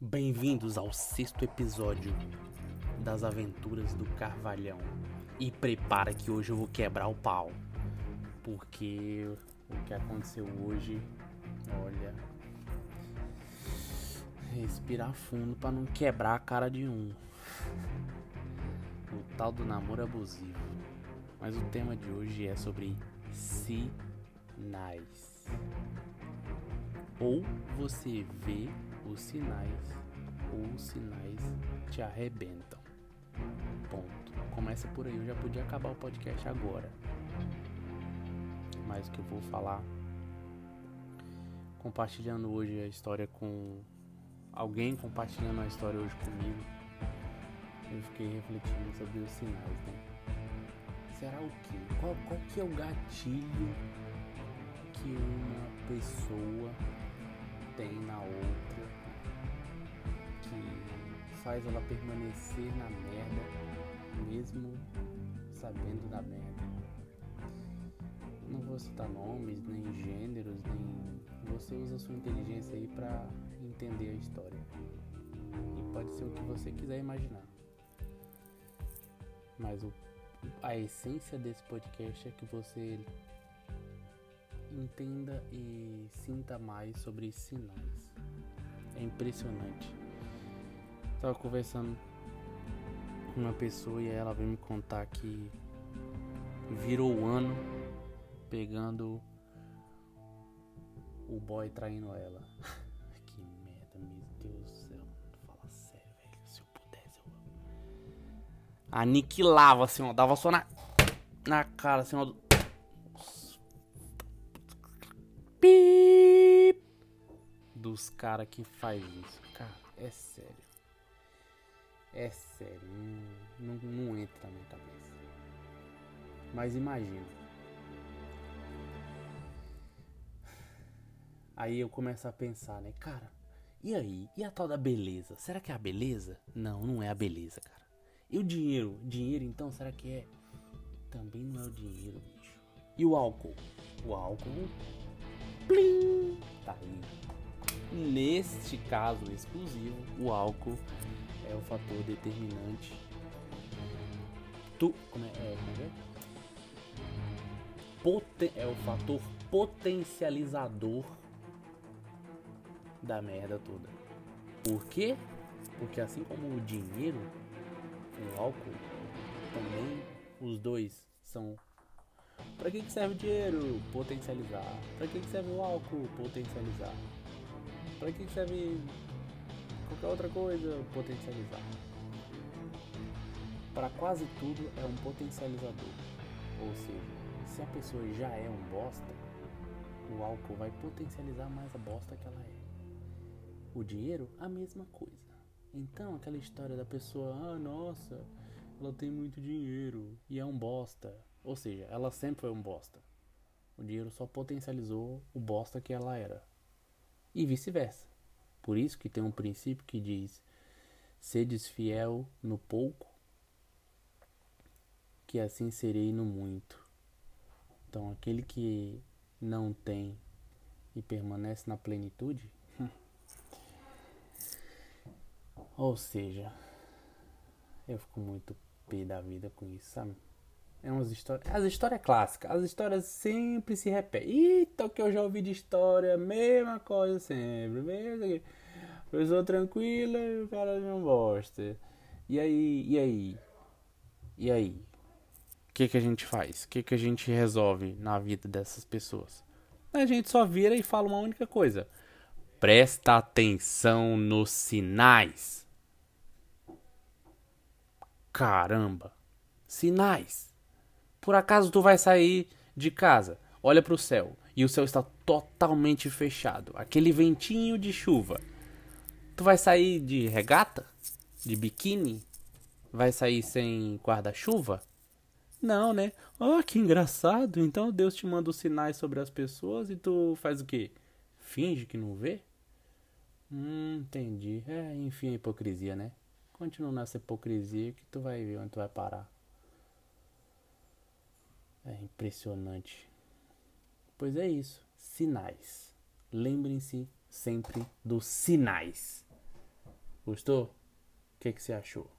Bem-vindos ao sexto episódio das aventuras do Carvalhão. E prepara que hoje eu vou quebrar o pau. Porque o que aconteceu hoje, olha. Respirar fundo para não quebrar a cara de um. O tal do namoro abusivo. Mas o tema de hoje é sobre sinais. Ou você vê os sinais ou os sinais te arrebentam. Ponto. Começa por aí, eu já podia acabar o podcast agora. Mas o que eu vou falar compartilhando hoje a história com alguém compartilhando a história hoje comigo. Eu fiquei refletindo sobre os sinais, né? Será o quê? Qual, qual que é o gatilho que uma pessoa tem na outra faz ela permanecer na merda, mesmo sabendo da merda. Não vou citar nomes, nem gêneros, nem. Você usa sua inteligência aí pra entender a história. E pode ser o que você quiser imaginar. Mas o, a essência desse podcast é que você entenda e sinta mais sobre sinais. É impressionante. Tava conversando com uma pessoa e ela veio me contar que virou o ano pegando o boy traindo ela. que merda, meu Deus do céu. Fala sério, velho. Se eu pudesse, eu. Aniquilava assim, ó. Dava só na. Na cara, assim, ó. Dos caras que faz isso. Cara, é sério. É sério. Não, não, entra na minha cabeça. Mas imagina. Aí eu começo a pensar, né? Cara, e aí? E a tal da beleza? Será que é a beleza? Não, não é a beleza, cara. E o dinheiro? Dinheiro então, será que é? Também não é o dinheiro, bicho. E o álcool? O álcool Plim! Tá aí. Neste caso exclusivo, o álcool é o fator determinante. Tu, como é, é, como é? Poten, é o fator potencializador da merda toda. Por quê? Porque assim como o dinheiro, o álcool, também os dois são Pra que, que serve o dinheiro? Potencializar. Pra que, que serve o álcool? Potencializar. Pra que, que serve qualquer outra coisa? Potencializar. Para quase tudo é um potencializador. Ou seja, se a pessoa já é um bosta, o álcool vai potencializar mais a bosta que ela é. O dinheiro, a mesma coisa. Então, aquela história da pessoa, ah, nossa, ela tem muito dinheiro e é um bosta. Ou seja, ela sempre foi um bosta. O dinheiro só potencializou o bosta que ela era. E vice-versa. Por isso que tem um princípio que diz: sedes fiel no pouco, que assim serei no muito. Então, aquele que não tem e permanece na plenitude, ou seja, eu fico muito pé da vida com isso, sabe? É umas histórias. As histórias clássicas. As histórias sempre se repetem. Eita, que eu já ouvi de história. Mesma coisa sempre. Mesmo Pessoa tranquila e o cara não bosta. E aí, e aí? E aí? O que, que a gente faz? O que, que a gente resolve na vida dessas pessoas? A gente só vira e fala uma única coisa. Presta atenção nos sinais. Caramba. Sinais. Por acaso tu vai sair de casa, olha para o céu e o céu está totalmente fechado, aquele ventinho de chuva. Tu vai sair de regata? De biquíni? Vai sair sem guarda-chuva? Não, né? Oh, que engraçado. Então Deus te manda os sinais sobre as pessoas e tu faz o quê? Finge que não vê? Hum, entendi. É, enfim, a hipocrisia, né? Continua nessa hipocrisia que tu vai ver onde tu vai parar. É impressionante. Pois é isso. Sinais. Lembrem-se sempre dos sinais. Gostou? O que, que você achou?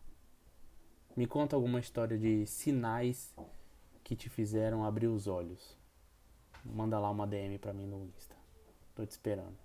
Me conta alguma história de sinais que te fizeram abrir os olhos. Manda lá uma DM pra mim no Insta. Tô te esperando.